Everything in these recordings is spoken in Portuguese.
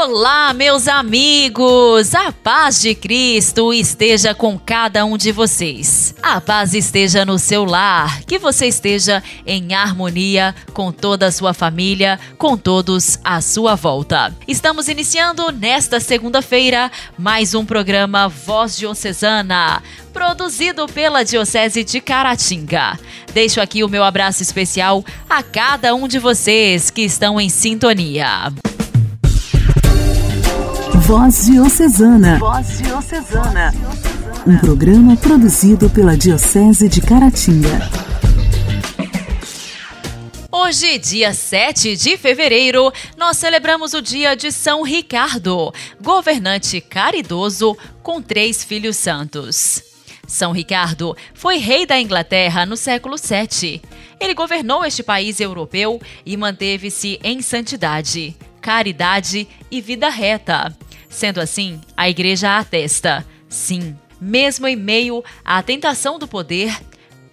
Olá, meus amigos! A paz de Cristo esteja com cada um de vocês. A paz esteja no seu lar, que você esteja em harmonia com toda a sua família, com todos à sua volta. Estamos iniciando nesta segunda-feira mais um programa Voz Diocesana produzido pela Diocese de Caratinga. Deixo aqui o meu abraço especial a cada um de vocês que estão em sintonia. Voz Diocesana. Voz Diocesana. Um programa produzido pela Diocese de Caratinga. Hoje, dia 7 de fevereiro, nós celebramos o dia de São Ricardo, governante caridoso com três filhos santos. São Ricardo foi rei da Inglaterra no século VII. Ele governou este país europeu e manteve-se em santidade, caridade e vida reta. Sendo assim, a Igreja atesta: sim, mesmo em meio à tentação do poder,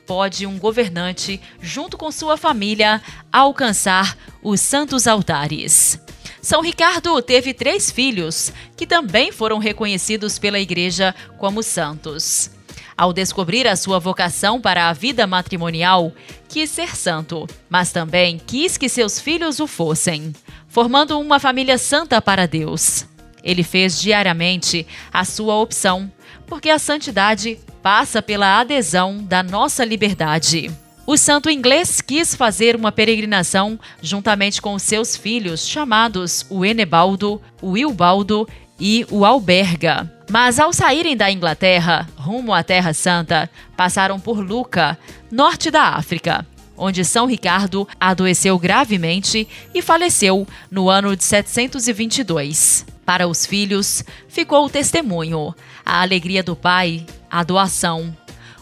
pode um governante, junto com sua família, alcançar os santos altares. São Ricardo teve três filhos, que também foram reconhecidos pela Igreja como santos. Ao descobrir a sua vocação para a vida matrimonial, quis ser santo, mas também quis que seus filhos o fossem, formando uma família santa para Deus. Ele fez diariamente a sua opção, porque a santidade passa pela adesão da nossa liberdade. O santo inglês quis fazer uma peregrinação juntamente com seus filhos, chamados o Enebaldo, o Wilbaldo e o Alberga. Mas ao saírem da Inglaterra, rumo à Terra Santa, passaram por Luca, norte da África, onde São Ricardo adoeceu gravemente e faleceu no ano de 722. Para os filhos, ficou o testemunho, a alegria do pai, a doação.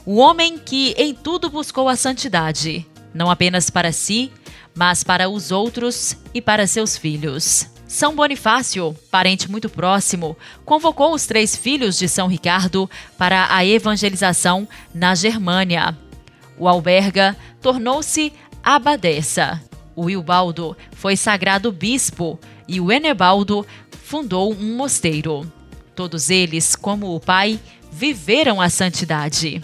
O homem que em tudo buscou a santidade, não apenas para si, mas para os outros e para seus filhos. São Bonifácio, parente muito próximo, convocou os três filhos de São Ricardo para a evangelização na Germânia. O Alberga tornou-se abadesa. O Wilbaldo foi sagrado bispo e o Enebaldo fundou um mosteiro. Todos eles, como o pai, viveram a santidade.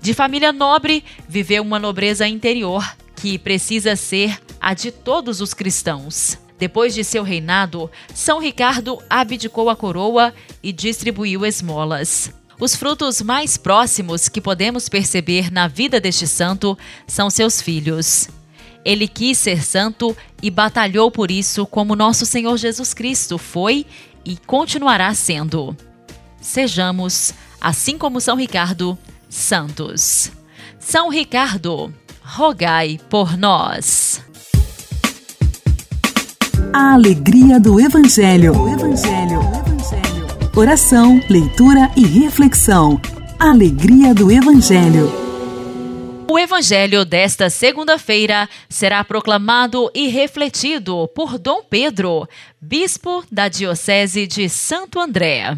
De família nobre, viveu uma nobreza interior que precisa ser a de todos os cristãos. Depois de seu reinado, São Ricardo abdicou a coroa e distribuiu esmolas. Os frutos mais próximos que podemos perceber na vida deste santo são seus filhos. Ele quis ser santo e batalhou por isso, como nosso Senhor Jesus Cristo foi e continuará sendo. Sejamos, assim como São Ricardo, santos. São Ricardo, rogai por nós. A alegria do Evangelho. O Evangelho. O Evangelho. Oração, leitura e reflexão. Alegria do Evangelho. O evangelho desta segunda-feira será proclamado e refletido por Dom Pedro, bispo da Diocese de Santo André.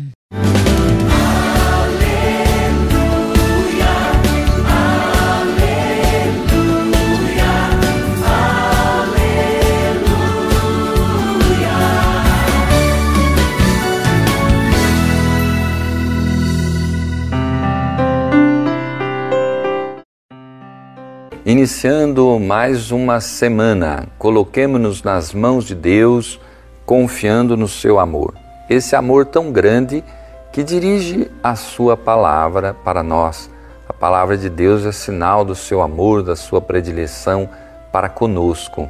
Iniciando mais uma semana, coloquemos-nos nas mãos de Deus, confiando no seu amor. Esse amor tão grande que dirige a sua palavra para nós. A palavra de Deus é sinal do seu amor, da sua predileção para conosco.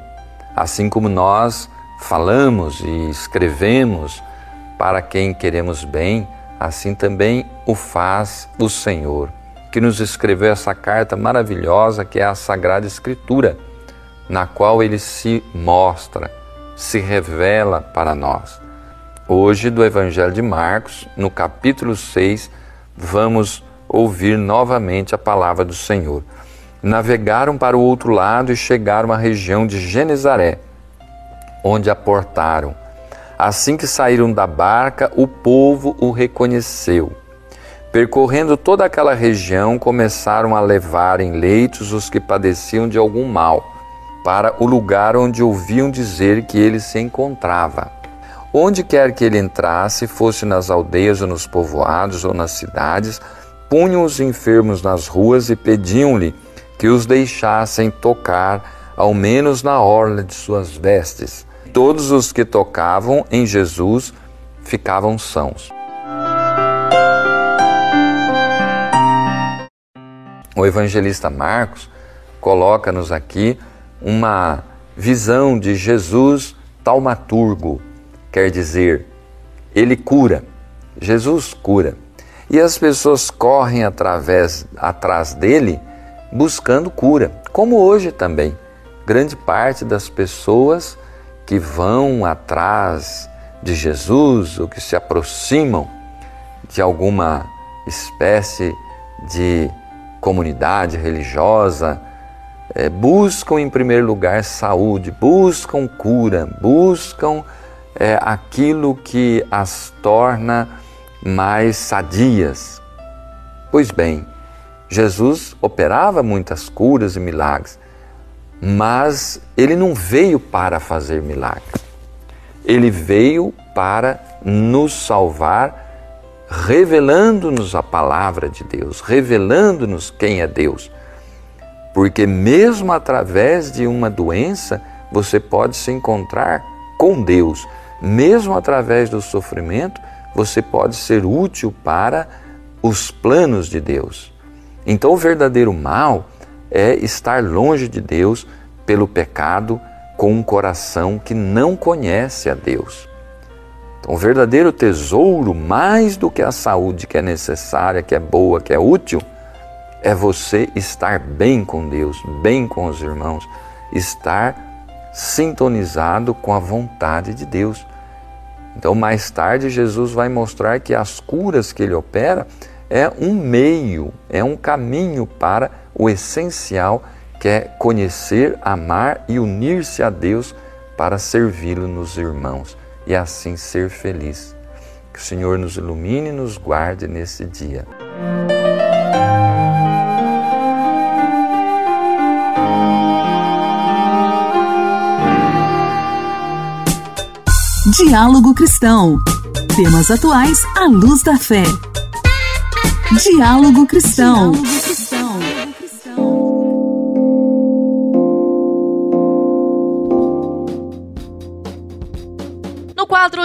Assim como nós falamos e escrevemos para quem queremos bem, assim também o faz o Senhor que nos escreveu essa carta maravilhosa que é a Sagrada Escritura, na qual ele se mostra, se revela para nós. Hoje, do Evangelho de Marcos, no capítulo 6, vamos ouvir novamente a palavra do Senhor. Navegaram para o outro lado e chegaram à região de Genezaré, onde aportaram. Assim que saíram da barca, o povo o reconheceu Percorrendo toda aquela região, começaram a levar em leitos os que padeciam de algum mal, para o lugar onde ouviam dizer que ele se encontrava. Onde quer que ele entrasse, fosse nas aldeias ou nos povoados ou nas cidades, punham os enfermos nas ruas e pediam-lhe que os deixassem tocar, ao menos na orla de suas vestes. Todos os que tocavam em Jesus ficavam sãos. O evangelista Marcos coloca-nos aqui uma visão de Jesus taumaturgo, quer dizer, ele cura, Jesus cura. E as pessoas correm através, atrás dele buscando cura, como hoje também. Grande parte das pessoas que vão atrás de Jesus ou que se aproximam de alguma espécie de comunidade religiosa, é, buscam em primeiro lugar saúde, buscam cura, buscam é, aquilo que as torna mais sadias. Pois bem, Jesus operava muitas curas e milagres, mas ele não veio para fazer milagres. Ele veio para nos salvar revelando-nos a palavra de Deus, revelando-nos quem é Deus. Porque mesmo através de uma doença, você pode se encontrar com Deus. Mesmo através do sofrimento, você pode ser útil para os planos de Deus. Então, o verdadeiro mal é estar longe de Deus pelo pecado com um coração que não conhece a Deus. Então, o verdadeiro tesouro, mais do que a saúde que é necessária, que é boa, que é útil, é você estar bem com Deus, bem com os irmãos, estar sintonizado com a vontade de Deus. Então, mais tarde, Jesus vai mostrar que as curas que ele opera é um meio, é um caminho para o essencial, que é conhecer, amar e unir-se a Deus para servi-lo nos irmãos e assim ser feliz. Que o Senhor nos ilumine e nos guarde nesse dia. Diálogo Cristão. Temas atuais à luz da fé. Diálogo Cristão. Diálogo quadro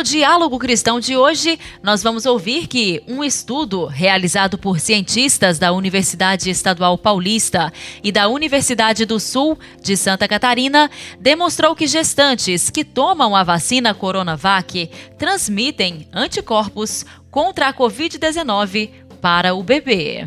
Diálogo Cristão de hoje, nós vamos ouvir que um estudo realizado por cientistas da Universidade Estadual Paulista e da Universidade do Sul de Santa Catarina demonstrou que gestantes que tomam a vacina Coronavac transmitem anticorpos contra a Covid-19 para o bebê.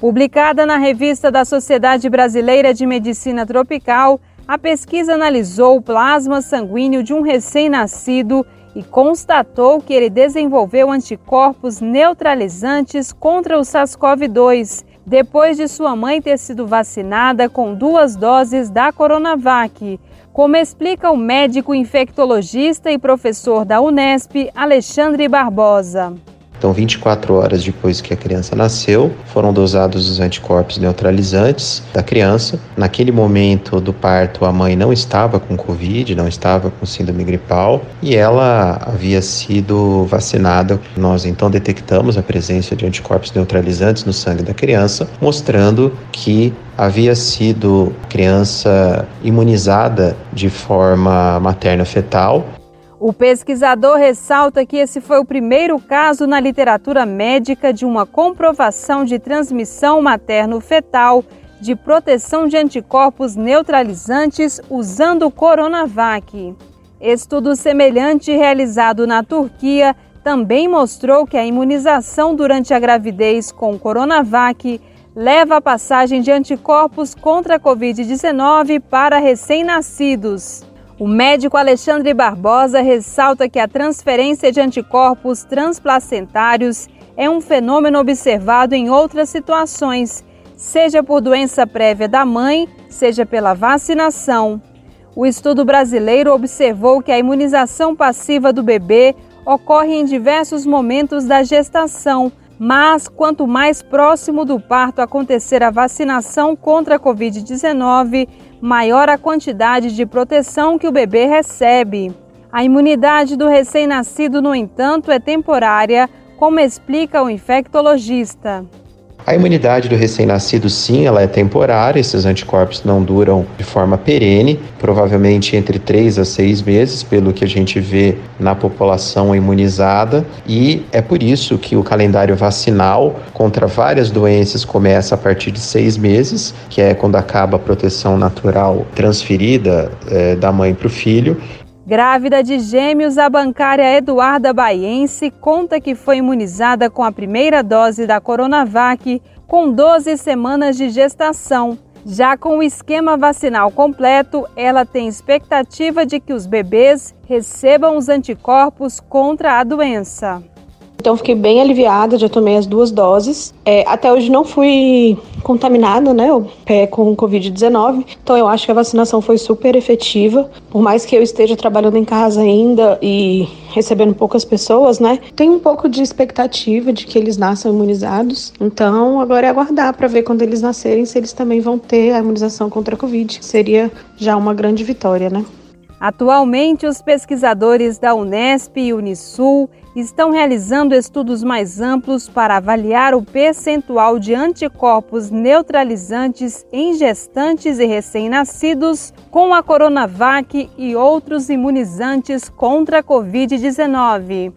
Publicada na revista da Sociedade Brasileira de Medicina Tropical, a pesquisa analisou o plasma sanguíneo de um recém-nascido e constatou que ele desenvolveu anticorpos neutralizantes contra o SARS-CoV-2 depois de sua mãe ter sido vacinada com duas doses da Coronavac, como explica o médico infectologista e professor da Unesp, Alexandre Barbosa. Então, 24 horas depois que a criança nasceu, foram dosados os anticorpos neutralizantes da criança. Naquele momento do parto, a mãe não estava com Covid, não estava com síndrome gripal e ela havia sido vacinada. Nós então detectamos a presença de anticorpos neutralizantes no sangue da criança, mostrando que havia sido criança imunizada de forma materna fetal o pesquisador ressalta que esse foi o primeiro caso na literatura médica de uma comprovação de transmissão materno-fetal de proteção de anticorpos neutralizantes usando o Coronavac. Estudo semelhante realizado na Turquia também mostrou que a imunização durante a gravidez com Coronavac leva à passagem de anticorpos contra a Covid-19 para recém-nascidos. O médico Alexandre Barbosa ressalta que a transferência de anticorpos transplacentários é um fenômeno observado em outras situações, seja por doença prévia da mãe, seja pela vacinação. O estudo brasileiro observou que a imunização passiva do bebê ocorre em diversos momentos da gestação, Mas quanto mais próximo do parto acontecer a vacinação contra a Covid-19, maior a quantidade de proteção que o bebê recebe. A imunidade do recém-nascido, no entanto, é temporária, como explica o infectologista. A imunidade do recém-nascido, sim, ela é temporária, esses anticorpos não duram de forma perene, provavelmente entre 3 a 6 meses, pelo que a gente vê na população imunizada, e é por isso que o calendário vacinal contra várias doenças começa a partir de seis meses, que é quando acaba a proteção natural transferida é, da mãe para o filho, Grávida de gêmeos, a bancária Eduarda Baiense conta que foi imunizada com a primeira dose da Coronavac com 12 semanas de gestação. Já com o esquema vacinal completo, ela tem expectativa de que os bebês recebam os anticorpos contra a doença. Então fiquei bem aliviada, já tomei as duas doses. É, até hoje não fui contaminada, né, é, com Covid-19. Então eu acho que a vacinação foi super efetiva. Por mais que eu esteja trabalhando em casa ainda e recebendo poucas pessoas, né, tem um pouco de expectativa de que eles nasçam imunizados. Então agora é aguardar para ver quando eles nascerem se eles também vão ter a imunização contra a Covid. Seria já uma grande vitória, né? Atualmente, os pesquisadores da Unesp e Unisul estão realizando estudos mais amplos para avaliar o percentual de anticorpos neutralizantes em gestantes e recém-nascidos com a Coronavac e outros imunizantes contra a Covid-19.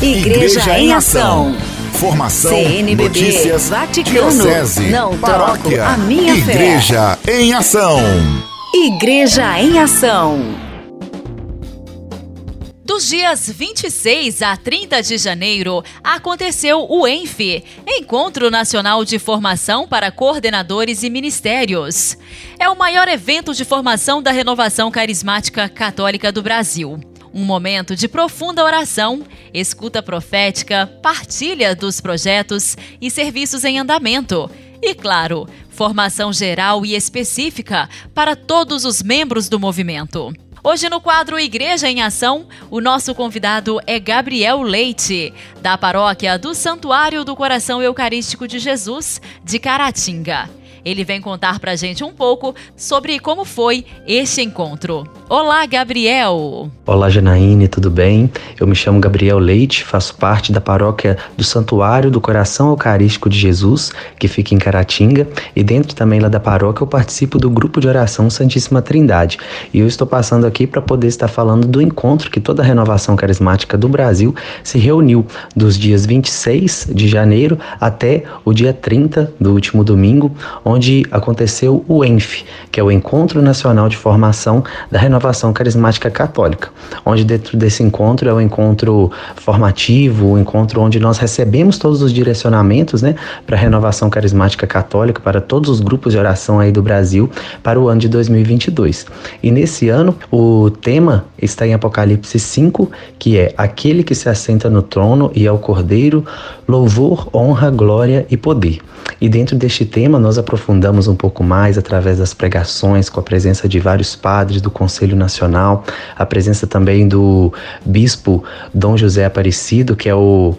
Igreja, Igreja em Ação. Formação, CNBB, notícias, Vaticano, diocese, não paróquia, a minha Igreja fé. em Ação. Igreja em Ação. Dos dias 26 a 30 de janeiro, aconteceu o ENF, Encontro Nacional de Formação para Coordenadores e Ministérios. É o maior evento de formação da renovação carismática católica do Brasil. Um momento de profunda oração, escuta profética, partilha dos projetos e serviços em andamento. E, claro, formação geral e específica para todos os membros do movimento. Hoje no quadro Igreja em Ação, o nosso convidado é Gabriel Leite, da paróquia do Santuário do Coração Eucarístico de Jesus, de Caratinga. Ele vem contar pra gente um pouco sobre como foi este encontro. Olá, Gabriel! Olá, Janaíne, tudo bem? Eu me chamo Gabriel Leite, faço parte da paróquia do Santuário do Coração Eucarístico de Jesus, que fica em Caratinga, e dentro também lá da paróquia eu participo do grupo de oração Santíssima Trindade. E eu estou passando aqui para poder estar falando do encontro que toda a renovação carismática do Brasil se reuniu dos dias 26 de janeiro até o dia 30 do último domingo, onde aconteceu o ENF, que é o Encontro Nacional de Formação da Renovação Carismática Católica, onde dentro desse encontro é o um encontro formativo, o um encontro onde nós recebemos todos os direcionamentos né, para a renovação carismática católica, para todos os grupos de oração aí do Brasil, para o ano de 2022. E nesse ano, o tema está em Apocalipse 5, que é aquele que se assenta no trono e ao cordeiro, louvor, honra, glória e poder. E dentro deste tema, nós aprofundamos um pouco mais através das pregações, com a presença de vários padres do Conselho Nacional, a presença também do bispo Dom José Aparecido, que é o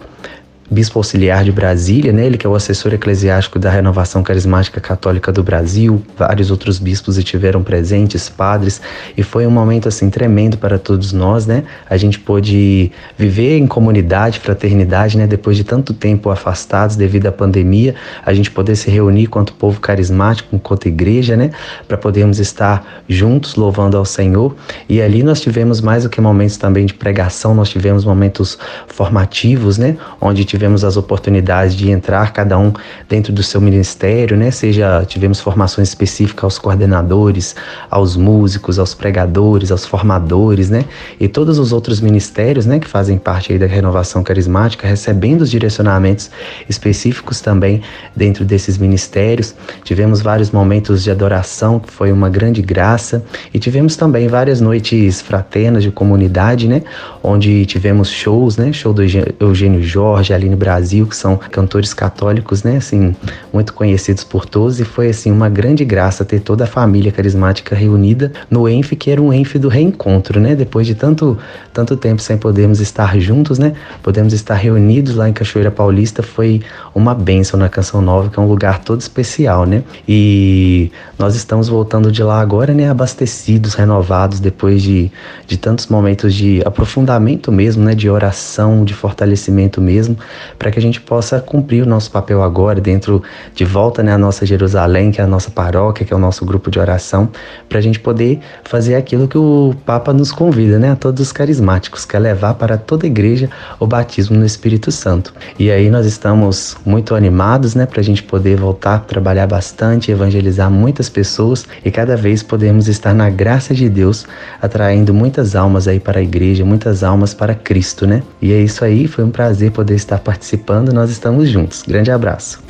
bispo auxiliar de Brasília, né? ele que é o assessor eclesiástico da Renovação Carismática Católica do Brasil, vários outros bispos estiveram presentes, padres, e foi um momento assim tremendo para todos nós, né? A gente pôde viver em comunidade, fraternidade, né? Depois de tanto tempo afastados devido à pandemia, a gente poder se reunir quanto povo carismático, quanto igreja, né? Para podermos estar juntos louvando ao Senhor. E ali nós tivemos mais do que momentos também de pregação, nós tivemos momentos formativos, né? Onde tivemos tivemos as oportunidades de entrar cada um dentro do seu ministério, né? Seja tivemos formações específicas aos coordenadores, aos músicos, aos pregadores, aos formadores, né? E todos os outros ministérios, né, que fazem parte aí da renovação carismática, recebendo os direcionamentos específicos também dentro desses ministérios. Tivemos vários momentos de adoração, que foi uma grande graça, e tivemos também várias noites fraternas de comunidade, né? Onde tivemos shows, né? Show do Eugênio Jorge, ali Brasil, que são cantores católicos, né, assim, muito conhecidos por todos, e foi assim uma grande graça ter toda a família carismática reunida no ENF, que era um ENF do reencontro, né? Depois de tanto tanto tempo sem podermos estar juntos, né? Podemos estar reunidos lá em Cachoeira Paulista, foi uma bênção na Canção Nova, que é um lugar todo especial, né? E nós estamos voltando de lá agora, né, abastecidos, renovados depois de, de tantos momentos de aprofundamento mesmo, né, de oração, de fortalecimento mesmo, para que a gente possa cumprir o nosso papel agora dentro de volta, né, a nossa Jerusalém, que é a nossa paróquia, que é o nosso grupo de oração, para a gente poder fazer aquilo que o Papa nos convida, né, a todos os carismáticos, que é levar para toda a igreja o batismo no Espírito Santo. E aí nós estamos muito animados, né, para a gente poder voltar trabalhar bastante, evangelizar muitas pessoas e cada vez podemos estar na graça de Deus, atraindo muitas almas aí para a igreja, muitas almas para Cristo, né? E é isso aí, foi um prazer poder estar participando, nós estamos juntos. Grande abraço.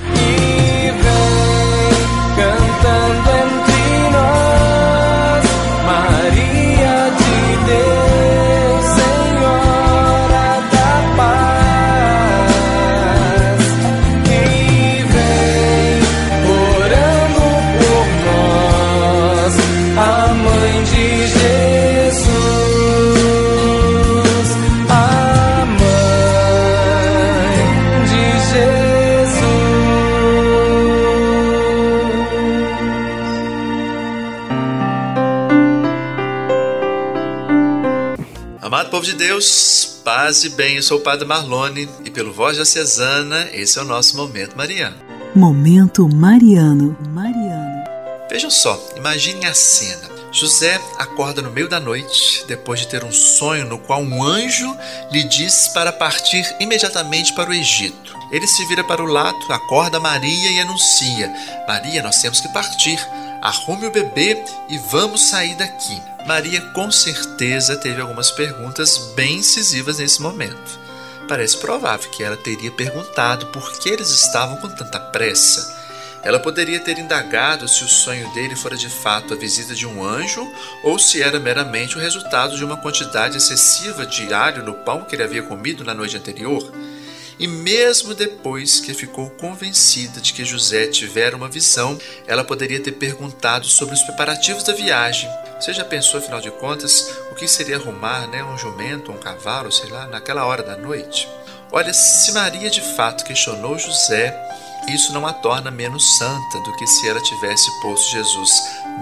Povo de Deus, paz e bem, eu sou o Padre Marlone e pelo Voz Diocesana, esse é o nosso Momento Mariano. Momento Mariano, Mariano. Vejam só, imaginem a cena. José acorda no meio da noite, depois de ter um sonho no qual um anjo lhe diz para partir imediatamente para o Egito. Ele se vira para o lado, acorda Maria e anuncia: Maria, nós temos que partir. Arrume o bebê e vamos sair daqui. Maria com certeza teve algumas perguntas bem incisivas nesse momento. Parece provável que ela teria perguntado por que eles estavam com tanta pressa. Ela poderia ter indagado se o sonho dele fora de fato a visita de um anjo ou se era meramente o resultado de uma quantidade excessiva de alho no pão que ele havia comido na noite anterior. E mesmo depois que ficou convencida de que José tivera uma visão, ela poderia ter perguntado sobre os preparativos da viagem. Você já pensou, afinal de contas, o que seria arrumar né, um jumento, um cavalo, sei lá, naquela hora da noite? Olha, se Maria de fato questionou José, isso não a torna menos santa do que se ela tivesse posto Jesus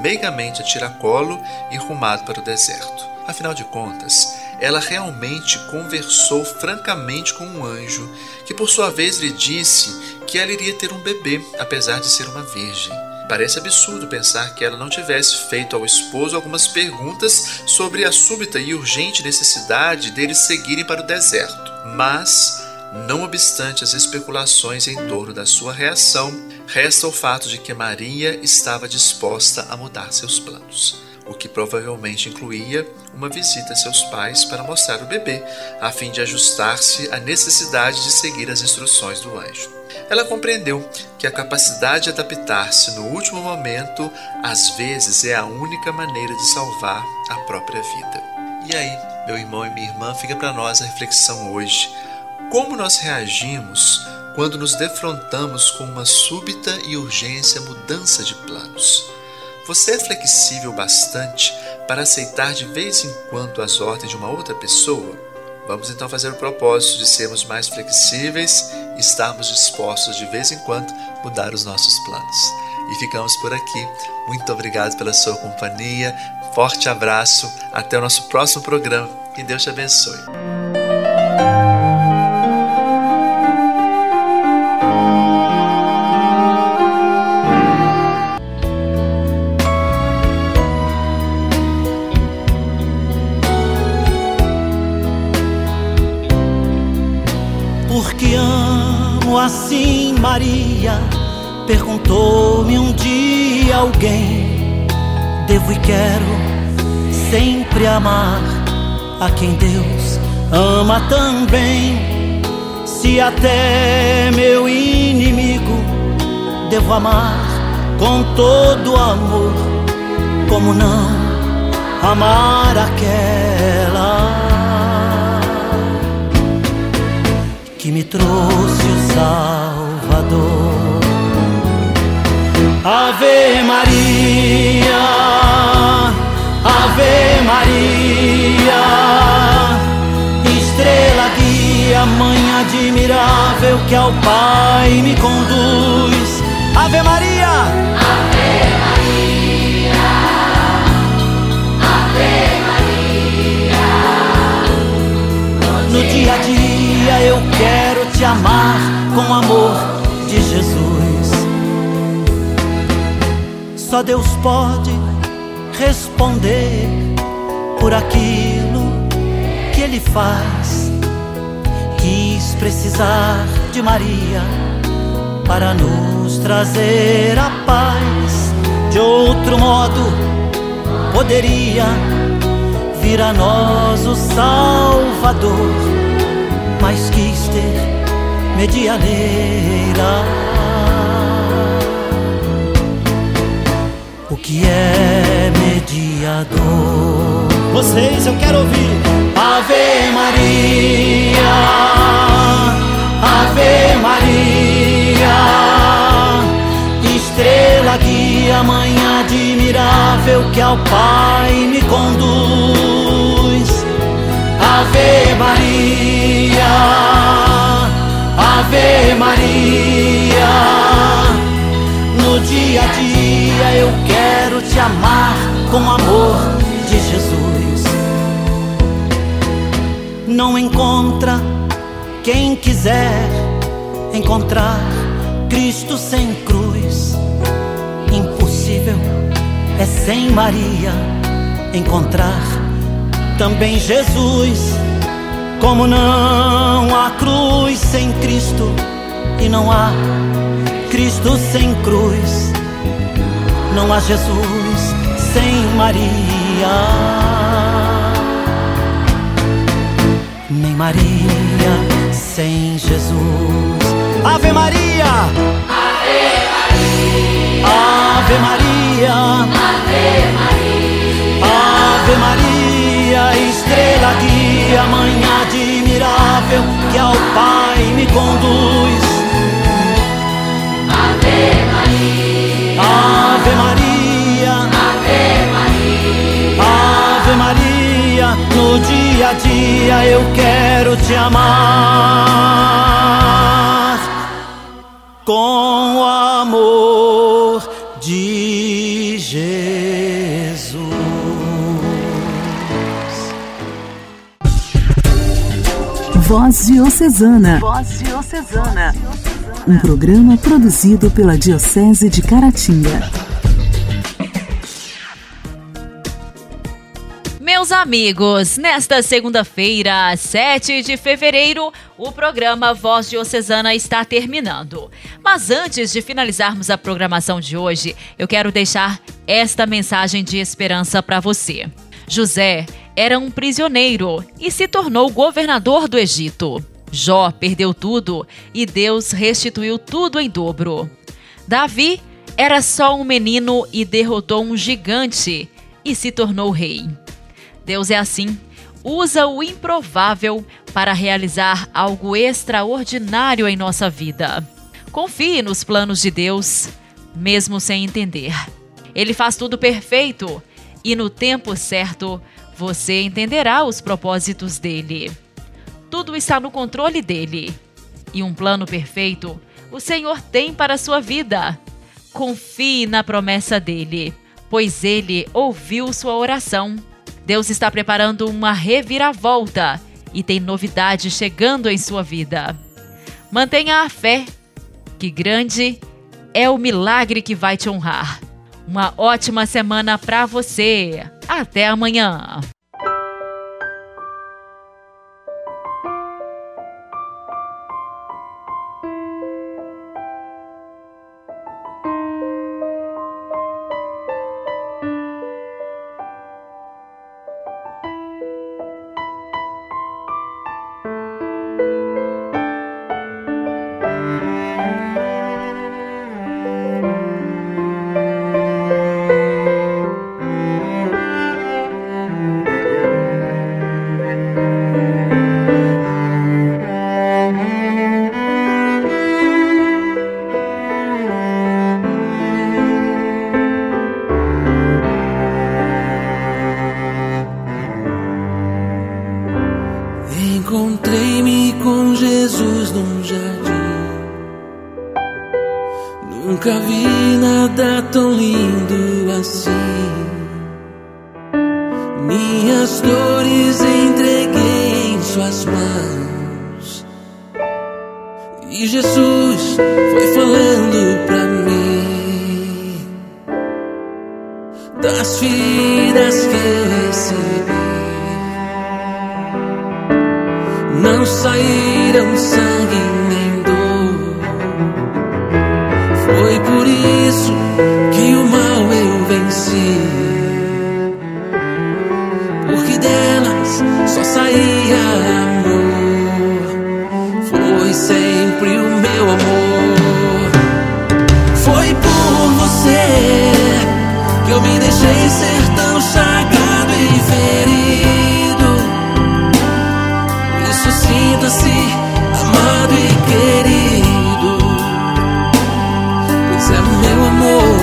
meigamente a tiracolo e rumado para o deserto. Afinal de contas, ela realmente conversou francamente com um anjo, que por sua vez lhe disse que ela iria ter um bebê, apesar de ser uma virgem. Parece absurdo pensar que ela não tivesse feito ao esposo algumas perguntas sobre a súbita e urgente necessidade deles seguirem para o deserto. Mas, não obstante as especulações em torno da sua reação, resta o fato de que Maria estava disposta a mudar seus planos o que provavelmente incluía uma visita a seus pais para mostrar o bebê, a fim de ajustar-se à necessidade de seguir as instruções do anjo. Ela compreendeu que a capacidade de adaptar-se no último momento às vezes é a única maneira de salvar a própria vida. E aí, meu irmão e minha irmã, fica para nós a reflexão hoje. Como nós reagimos quando nos defrontamos com uma súbita e urgência mudança de planos? Você é flexível bastante para aceitar de vez em quando as ordens de uma outra pessoa? Vamos então fazer o propósito de sermos mais flexíveis e estarmos dispostos de vez em quando mudar os nossos planos. E ficamos por aqui. Muito obrigado pela sua companhia. Forte abraço. Até o nosso próximo programa. Que Deus te abençoe. E quero sempre amar a quem Deus ama também. Se até meu inimigo devo amar com todo amor, como não amar aquela? que me trouxe o Salvador. Ave Maria, Ave Maria, estrela guia, mãe admirável que ao Pai me conduz. Ave Maria, Ave Maria, Ave Maria. No dia a dia eu quero te amar com o amor de Jesus. Só Deus pode responder por aquilo que Ele faz. Quis precisar de Maria para nos trazer a paz. De outro modo, poderia vir a nós o Salvador, mas quis ter medianeira. O que é mediador? Vocês, eu quero ouvir. Ave Maria, Ave Maria, estrela guia, mãe admirável que ao Pai me conduz. Ave Maria, Ave Maria, no dia a dia eu quero te amar com o amor de Jesus. Não encontra quem quiser encontrar Cristo sem cruz. Impossível é sem Maria encontrar também Jesus. Como não há cruz sem Cristo e não há Cristo sem cruz, não há Jesus sem Maria, nem Maria sem Jesus. Ave Maria, Ave Maria, Ave Maria, Ave Maria, Ave Maria, estrela guia, mãe admirável que ao Pai me conduz. Eu quero te amar com o amor de Jesus. Voz Diocesana. Voz Diocesana. Um programa produzido pela Diocese de Caratinga. Meus amigos, nesta segunda-feira, 7 de fevereiro, o programa Voz Diocesana está terminando. Mas antes de finalizarmos a programação de hoje, eu quero deixar esta mensagem de esperança para você. José era um prisioneiro e se tornou governador do Egito. Jó perdeu tudo e Deus restituiu tudo em dobro. Davi era só um menino e derrotou um gigante e se tornou rei. Deus é assim, usa o improvável para realizar algo extraordinário em nossa vida. Confie nos planos de Deus, mesmo sem entender. Ele faz tudo perfeito e no tempo certo você entenderá os propósitos dele. Tudo está no controle dele. E um plano perfeito o Senhor tem para a sua vida. Confie na promessa dele, pois ele ouviu sua oração. Deus está preparando uma reviravolta e tem novidade chegando em sua vida. Mantenha a fé, que grande é o milagre que vai te honrar. Uma ótima semana para você. Até amanhã. Encontrei-me com Jesus num jardim. Nunca vi nada tão lindo assim. Minhas dores entreguei em Suas mãos. E Jesus foi falando pra mim das feridas que eu recebi. Não saíram sangue nem dor. Foi por isso que o mal eu venci. Porque delas só saía amor. Foi sempre o meu amor. Foi por você que eu me deixei ser sinta-se amado e querido. Pois é meu amor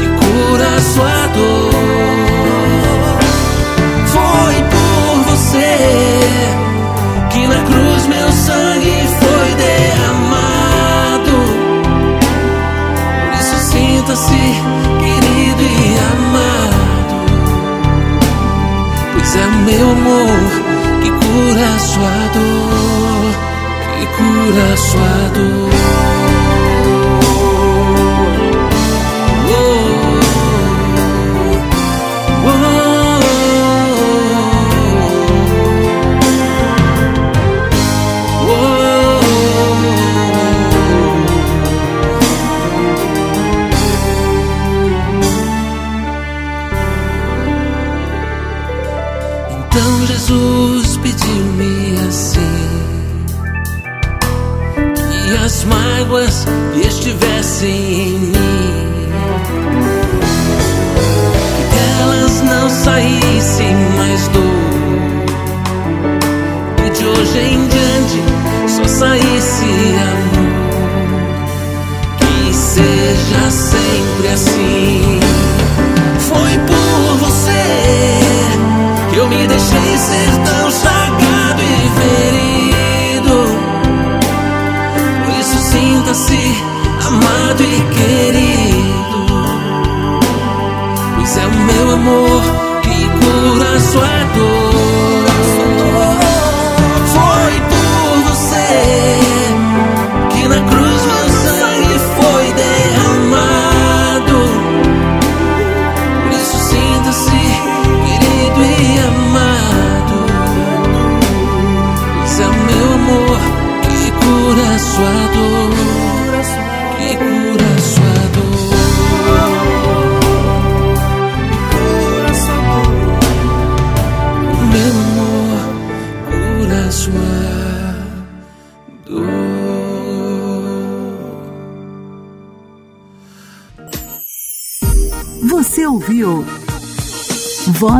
que cura sua dor. Foi por você que na cruz meu sangue foi derramado. Por isso sinta-se querido e amado. Pois é meu amor que cura sua dor, que amor que cura sua dor.